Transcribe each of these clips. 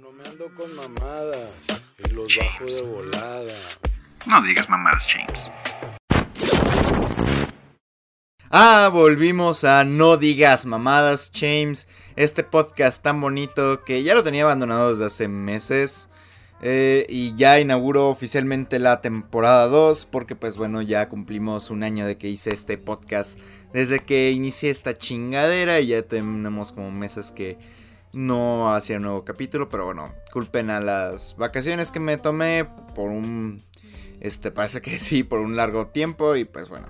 no me ando con mamadas y los bajo de volada. No digas mamadas, James. Ah, volvimos a No Digas Mamadas, James. Este podcast tan bonito que ya lo tenía abandonado desde hace meses. Eh, y ya inauguro oficialmente la temporada 2 porque pues bueno ya cumplimos un año de que hice este podcast desde que inicié esta chingadera y ya tenemos como meses que no hacía un nuevo capítulo pero bueno culpen a las vacaciones que me tomé por un este parece que sí por un largo tiempo y pues bueno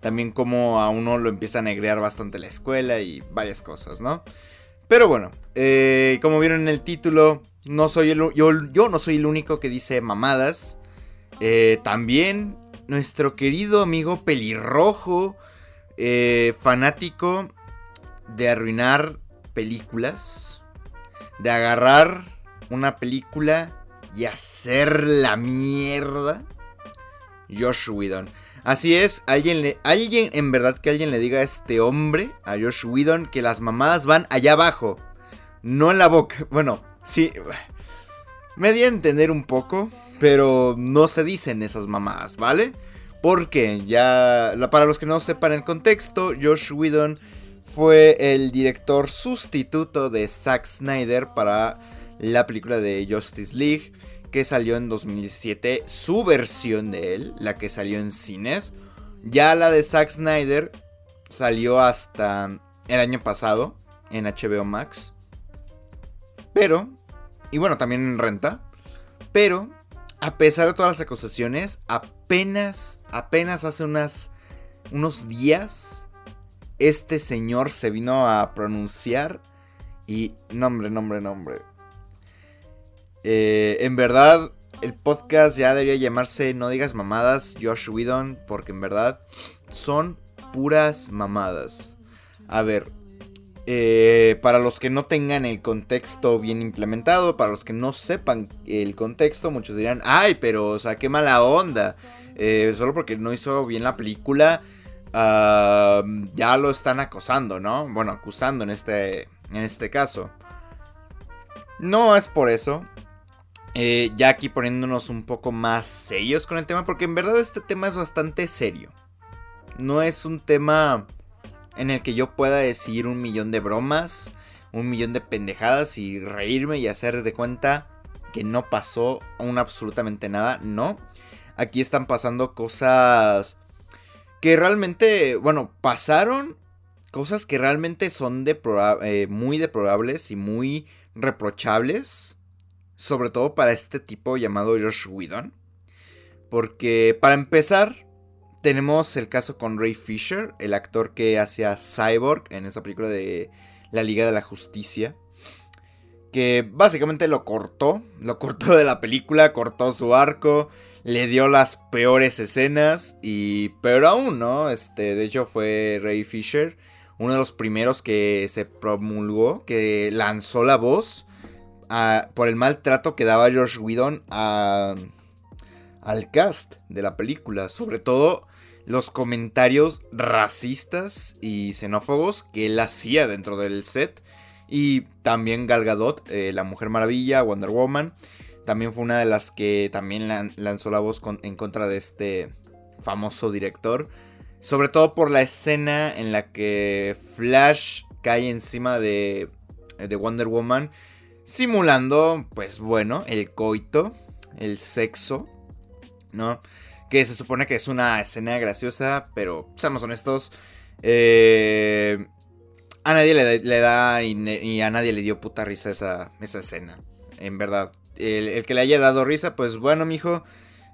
también como a uno lo empieza a negrear bastante la escuela y varias cosas no pero bueno eh, como vieron en el título no soy yo, yo no soy el único que dice mamadas. Eh, también nuestro querido amigo pelirrojo, eh, fanático de arruinar películas, de agarrar una película y hacer la mierda. Josh Whedon. Así es, alguien, le, alguien, en verdad que alguien le diga a este hombre, a Josh Whedon, que las mamadas van allá abajo, no en la boca. Bueno, Sí, me di a entender un poco, pero no se dicen esas mamadas, ¿vale? Porque ya, para los que no sepan el contexto, Josh Whedon fue el director sustituto de Zack Snyder para la película de Justice League, que salió en 2017, su versión de él, la que salió en cines. Ya la de Zack Snyder salió hasta el año pasado en HBO Max. Pero, y bueno, también en renta. Pero, a pesar de todas las acusaciones, apenas, apenas hace unas, unos días, este señor se vino a pronunciar y nombre, nombre, nombre. Eh, en verdad, el podcast ya debería llamarse No digas mamadas, Josh Whedon, porque en verdad son puras mamadas. A ver, eh, para los que no tengan el contexto bien implementado, para los que no sepan el contexto, muchos dirán, ay, pero, o sea, qué mala onda. Eh, solo porque no hizo bien la película, ya lo están acosando, ¿no? Bueno, acusando en este, en este caso. No es por eso. Eh, ya aquí poniéndonos un poco más serios con el tema, porque en verdad este tema es bastante serio. No es un tema en el que yo pueda decir un millón de bromas, un millón de pendejadas y reírme y hacer de cuenta que no pasó aún absolutamente nada. No. Aquí están pasando cosas que realmente, bueno, pasaron cosas que realmente son eh, muy deplorables y muy reprochables. Sobre todo para este tipo llamado Josh Whedon. Porque para empezar, tenemos el caso con Ray Fisher, el actor que hacía Cyborg en esa película de la Liga de la Justicia. Que básicamente lo cortó, lo cortó de la película, cortó su arco, le dio las peores escenas y peor aún, ¿no? Este, de hecho fue Ray Fisher, uno de los primeros que se promulgó, que lanzó la voz por el maltrato que daba George Whedon al cast de la película, sobre todo los comentarios racistas y xenófobos que él hacía dentro del set. Y también Gal Gadot, eh, la Mujer Maravilla, Wonder Woman, también fue una de las que también lanzó la voz en contra de este famoso director. Sobre todo por la escena en la que Flash cae encima de, de Wonder Woman, simulando, pues bueno, el coito, el sexo, ¿no? que se supone que es una escena graciosa, pero seamos honestos, eh, a nadie le, da y, a nadie le dio puta risa esa, esa escena, en verdad. El, que le haya dado risa, pues bueno, mijo,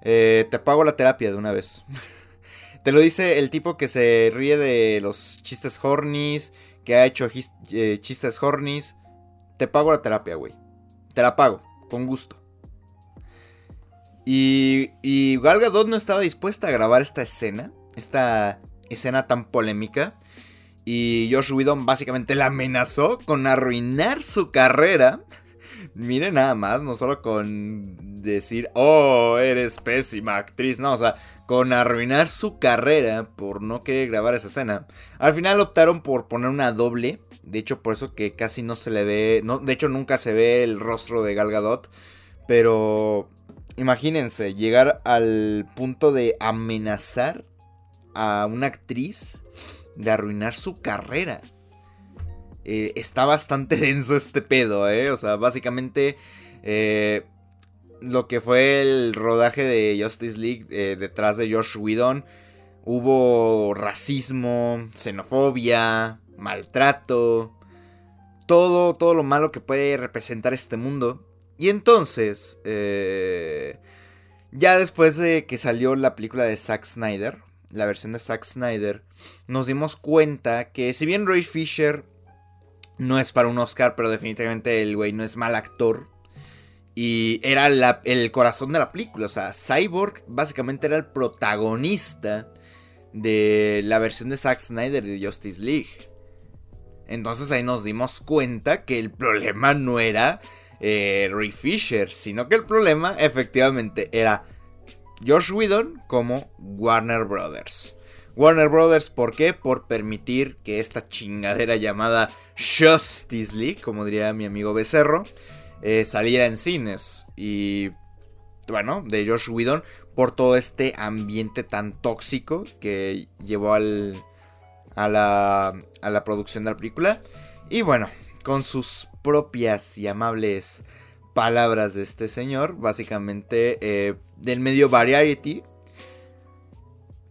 eh, te pago la terapia de una vez. te lo dice el tipo que se ríe de los chistes hornies, que ha hecho eh, chistes hornies. Te pago la terapia, güey. Te la pago, con gusto. Y, y Gal Gadot no estaba dispuesta a grabar esta escena, esta escena tan polémica. Y Josh Whedon básicamente la amenazó con arruinar su carrera. Miren nada más, no solo con decir, oh, eres pésima actriz, no, o sea, con arruinar su carrera por no querer grabar esa escena, al final optaron por poner una doble. De hecho, por eso que casi no se le ve. No, de hecho, nunca se ve el rostro de Gal Gadot. Pero imagínense, llegar al punto de amenazar a una actriz de arruinar su carrera. Eh, está bastante denso este pedo, ¿eh? O sea, básicamente eh, lo que fue el rodaje de Justice League eh, detrás de Josh Whedon, hubo racismo, xenofobia, maltrato, todo, todo lo malo que puede representar este mundo. Y entonces, ya después de que salió la película de Zack Snyder, la versión de Zack Snyder, nos dimos cuenta que si bien Ray Fisher no es para un Oscar, pero definitivamente el güey no es mal actor. Y era el corazón de la película. O sea, Cyborg básicamente era el protagonista de la versión de Zack Snyder de Justice League. Entonces ahí nos dimos cuenta que el problema no era eh, Ray Fisher, sino que el problema efectivamente era Josh Whedon como Warner Brothers. Warner Brothers, ¿por qué? Por permitir que esta chingadera llamada Justice League, como diría mi amigo Becerro, eh, saliera en cines. Y bueno, de Josh Whedon, por todo este ambiente tan tóxico que llevó al, a, la, a la producción de la película. Y bueno, con sus propias y amables palabras de este señor, básicamente eh, del medio Variety,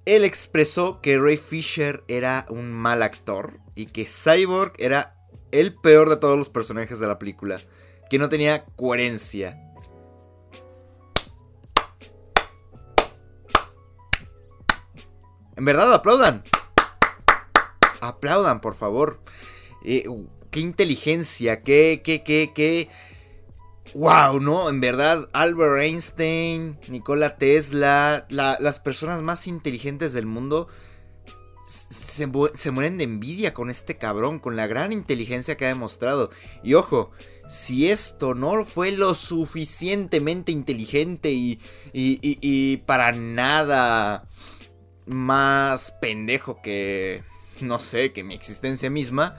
él expresó que Ray Fisher era un mal actor y que Cyborg era el peor de todos los personajes de la película, que no tenía coherencia. En verdad, aplaudan. Aplaudan, por favor. Eh, qué inteligencia, qué, qué, qué, qué wow, ¿no? En verdad, Albert Einstein, Nikola Tesla, las personas más inteligentes del mundo se, mueren de envidia con este cabrón, con la gran inteligencia que ha demostrado. Y ojo, si esto no fue lo suficientemente inteligente y, y, y para nada más pendejo que, no sé, que mi existencia misma,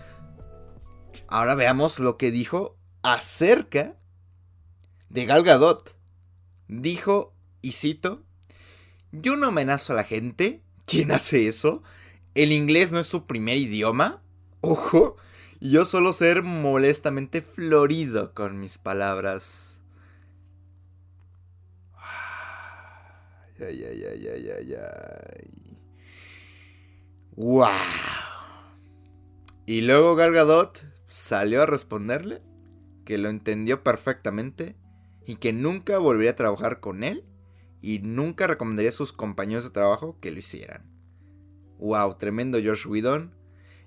ahora veamos lo que dijo acerca de Gal Gadot. Dijo, y cito, yo no amenazo a la gente. ¿Quién hace eso? El inglés no es su primer idioma. Ojo, yo suelo ser molestamente florido con mis palabras. Ay, ay, ay, ay, ay, ay. ¡Wow! Y luego Gal Gadot salió a responderle que lo entendió perfectamente y que nunca volvería a trabajar con él y nunca recomendaría a sus compañeros de trabajo que lo hicieran. Wow, tremendo Josh Whedon.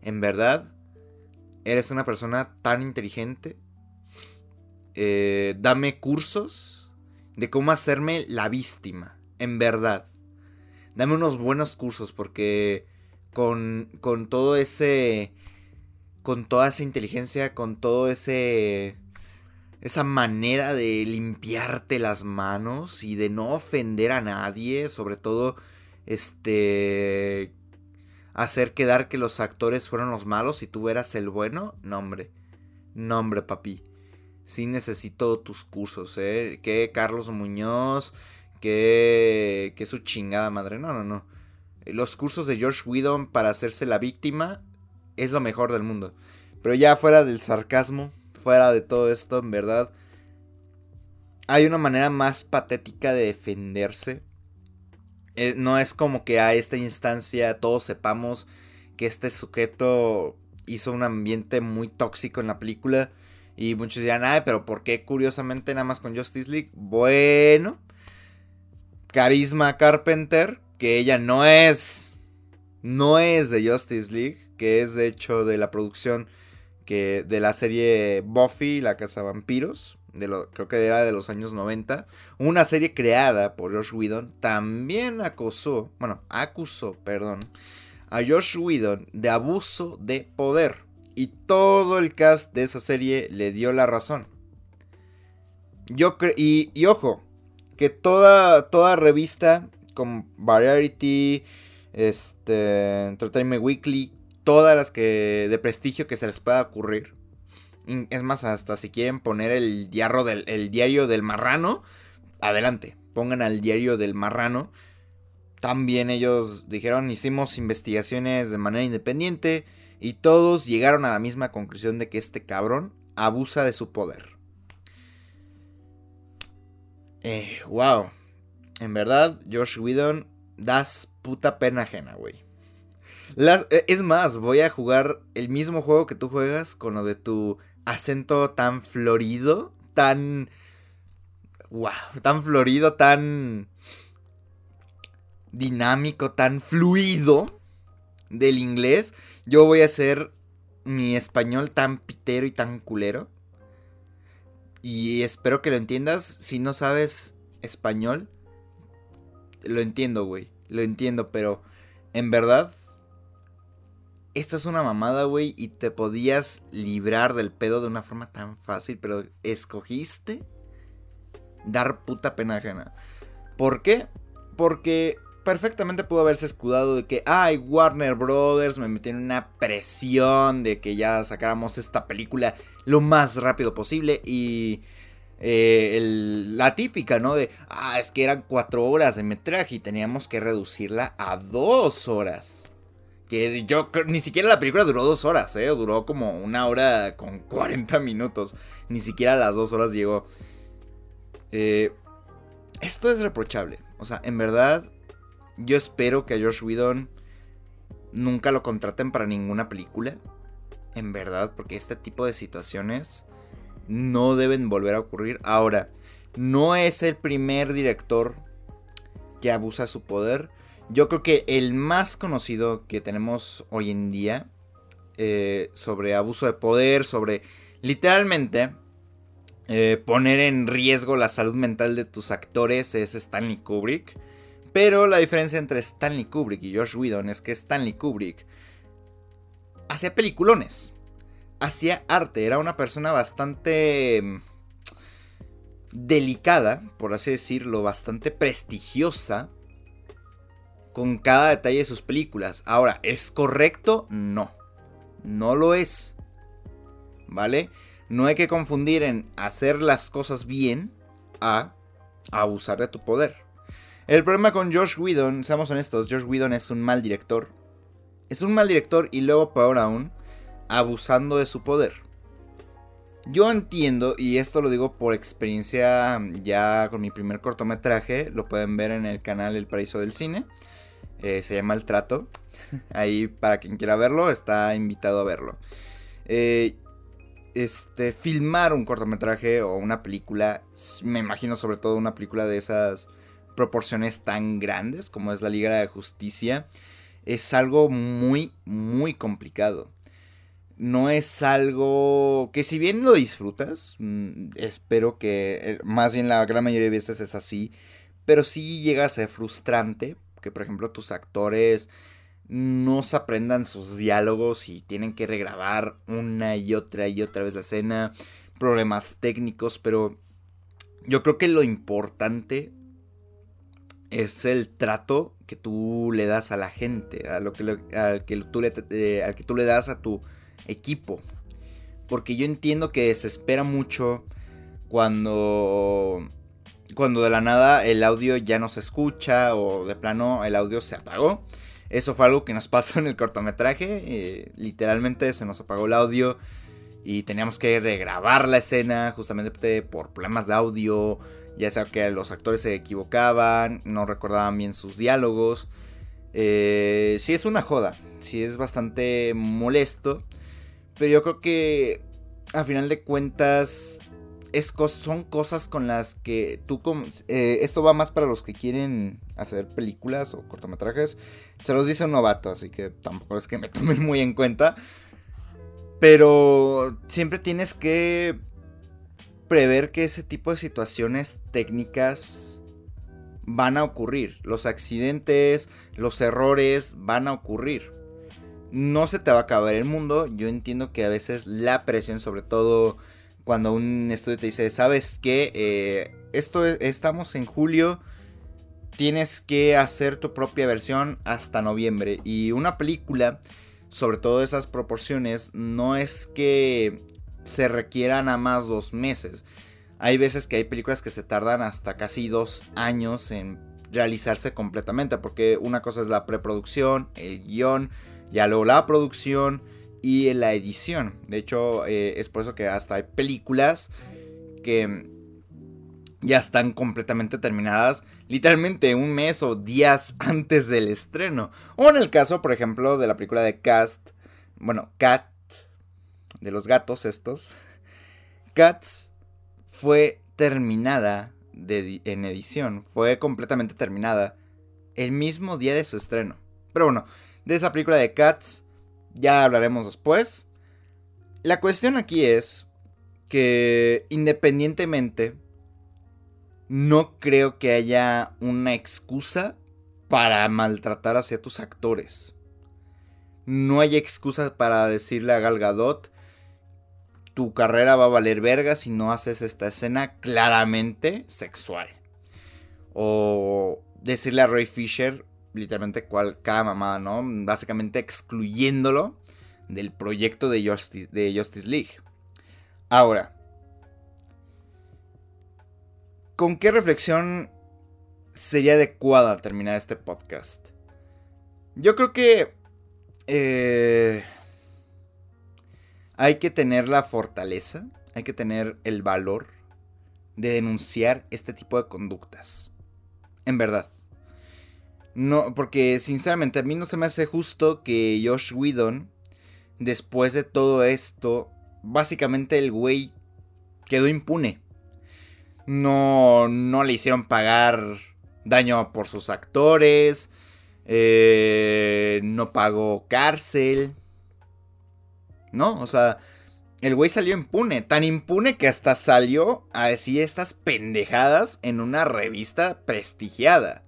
En verdad, eres una persona tan inteligente. Eh, dame cursos de cómo hacerme la víctima. En verdad. Dame unos buenos cursos porque con, con todo ese... Con toda esa inteligencia, con todo ese esa manera de limpiarte las manos y de no ofender a nadie, sobre todo este hacer quedar que los actores fueron los malos y tú eras el bueno, no hombre. No hombre, papi. Sí necesito tus cursos, ¿eh? Que Carlos Muñoz, que que su chingada madre. No, no, no. Los cursos de George Whedon para hacerse la víctima es lo mejor del mundo. Pero ya fuera del sarcasmo, fuera de todo esto, en verdad, hay una manera más patética de defenderse. Eh, no es como que a esta instancia todos sepamos que este sujeto hizo un ambiente muy tóxico en la película. Y muchos dirán, ay, pero ¿por qué curiosamente nada más con Justice League? Bueno, Carisma Carpenter, que ella no es, no es de Justice League, que es de hecho de la producción que de la serie Buffy, la casa vampiros, de creo que era de los años 90, una serie creada por Josh Whedon, también acusó, bueno, acusó, perdón, a Josh Whedon de abuso de poder. Y todo el cast de esa serie le dio la razón. Yo y, y, ojo, que toda, toda revista como Variety, este, Entertainment Weekly, todas las que de prestigio que se les pueda ocurrir. Es más, hasta si quieren poner el diario del, el diario del marrano, adelante, pongan al diario del marrano. También ellos dijeron, hicimos investigaciones de manera independiente y todos llegaron a la misma conclusión de que este cabrón abusa de su poder. Eh, wow. En verdad, Josh Whedon, das puta pena ajena, güey. Eh, es más, voy a jugar el mismo juego que tú juegas con lo de tu acento tan florido, tan... Wow, tan florido, tan dinámico, tan fluido del inglés. Yo voy a hacer mi español tan pitero y tan culero. Y espero que lo entiendas. Si no sabes español, lo entiendo, güey. Lo entiendo, pero en verdad, esta es una mamada, güey. Y te podías librar del pedo de una forma tan fácil, pero escogiste dar puta pena ajena. ¿Por qué? Porque perfectamente pudo haberse escudado de que, ay, Warner Brothers me metió en una presión de que ya sacáramos esta película lo más rápido posible y... Eh, la típica, ¿no? De, ah, es que eran cuatro horas de metraje y teníamos que reducirla a dos horas. Que yo ni siquiera la película duró dos horas, ¿eh? Duró como una hora con 40 minutos. Ni siquiera a las dos horas llegó. Eh, esto es reprochable. O sea, en verdad, yo espero que a George Whedon nunca lo contraten para ninguna película. En verdad, porque este tipo de situaciones no deben volver a ocurrir. Ahora, no es el primer director que abusa su poder. Yo creo que el más conocido que tenemos hoy en día eh, sobre abuso de poder, sobre literalmente eh, poner en riesgo la salud mental de tus actores es Stanley Kubrick. Pero la diferencia entre Stanley Kubrick y Josh Whedon es que Stanley Kubrick hacía peliculones, hacía arte, era una persona bastante mm, delicada, por así decirlo, bastante prestigiosa con cada detalle de sus películas. Ahora, ¿es correcto? No, no lo es. ¿Vale? No hay que confundir en hacer las cosas bien a abusar de tu poder. El problema con Josh Whedon, seamos honestos, Josh Whedon es un mal director. Es un mal director y luego, peor aún, abusando de su poder. Yo entiendo, y esto lo digo por experiencia ya con mi primer cortometraje, lo pueden ver en el canal El Paraíso del Cine, eh, se llama El Trato, ahí para quien quiera verlo está invitado a verlo. Eh, este, filmar un cortometraje o una película, me imagino sobre todo una película de esas proporciones tan grandes como es la Liga de Justicia, es algo muy, muy complicado. No es algo que si bien lo disfrutas, mm, espero que eh, más bien la gran mayoría de veces es así, pero sí llega a ser frustrante que por ejemplo tus actores no se aprendan sus diálogos y tienen que regrabar una y otra y otra vez la escena, problemas técnicos, pero yo creo que lo importante es el trato que tú le das a la gente, a lo que, al, que tú le, al que tú le das a tu equipo. Porque yo entiendo que se espera mucho cuando, cuando de la nada el audio ya no se escucha o de plano el audio se apagó. Eso fue algo que nos pasó en el cortometraje. Eh, literalmente se nos apagó el audio y teníamos que regrabar la escena justamente por problemas de audio ya sea que los actores se equivocaban, no recordaban bien sus diálogos. Eh, sí es una joda, sí es bastante molesto, pero yo creo que a final de cuentas es son cosas con las que tú... Eh, esto va más para los que quieren hacer películas o cortometrajes. Se los dice un novato, así que tampoco es que me tomen muy en cuenta. Pero siempre tienes que prever que ese tipo de situaciones técnicas van a ocurrir. Los accidentes, los errores van a ocurrir. No se te va a acabar el mundo. Yo entiendo que a veces la presión, sobre todo cuando un estudio te dice, ¿sabes qué? Eh, esto estamos en julio tienes que hacer tu propia versión hasta noviembre. Y una película, sobre todo esas proporciones, no es que se requieran a más dos meses. Hay veces que hay películas que se tardan hasta casi dos años en realizarse completamente, porque una cosa es la preproducción, el guion, ya luego la producción y la edición. De hecho, eh, es por eso que hasta hay películas que ya están completamente terminadas, literalmente un mes o días antes del estreno. O en el caso, por ejemplo, de la película de Cast, bueno, Cat, de los gatos estos. Cats fue terminada en edición, fue completamente terminada el mismo día de su estreno. Pero bueno, de esa película de Cats ya hablaremos después. La cuestión aquí es que independientemente, no creo que haya una excusa para maltratar hacia tus actores. No hay excusa para decirle a Gal Gadot, tu carrera va a valer verga si no haces esta escena claramente sexual. O decirle a Ray Fisher, literalmente cual, cada mamada, ¿no? Básicamente excluyéndolo del proyecto de Justice, League. Ahora, ¿con qué reflexión sería adecuada terminar este podcast? Yo creo que... Eh, hay que tener la fortaleza, hay que tener el valor de denunciar este tipo de conductas. En verdad. No, porque sinceramente a mí no se me hace justo que Josh Whedon, después de todo esto, básicamente el güey quedó impune. No, no le hicieron pagar daño por sus actores. Eh, no pagó cárcel. ¿No? O sea, el güey salió impune. Tan impune que hasta salió a decir estas pendejadas en una revista prestigiada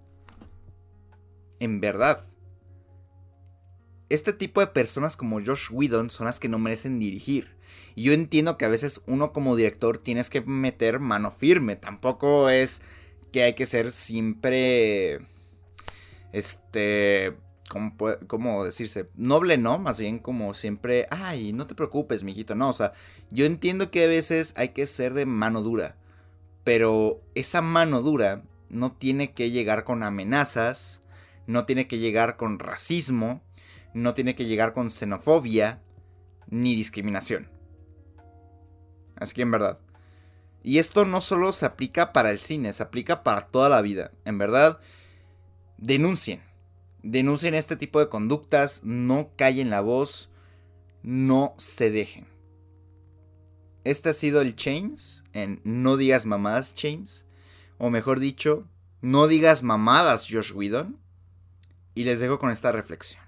en verdad. Este tipo de personas como Josh Whedon son las que no merecen dirigir. Y yo entiendo que a veces uno como director tienes que meter mano firme. Tampoco es que hay que ser siempre... Este... ¿Cómo, ¿Cómo decirse? Noble, ¿no? Más bien como siempre... Ay, no te preocupes, mijito. No, o sea, yo entiendo que a veces hay que ser de mano dura. Pero esa mano dura no tiene que llegar con amenazas no tiene que llegar con racismo, no tiene que llegar con xenofobia ni discriminación. Así que en verdad. Y esto no solo se aplica para el cine, se aplica para toda la vida. En verdad, denuncien. Denuncien este tipo de conductas, no callen la voz, no se dejen. Este ha sido el James en No digas mamadas, James. O mejor dicho, no digas mamadas, Josh Whedon. Y les dejo con esta reflexión.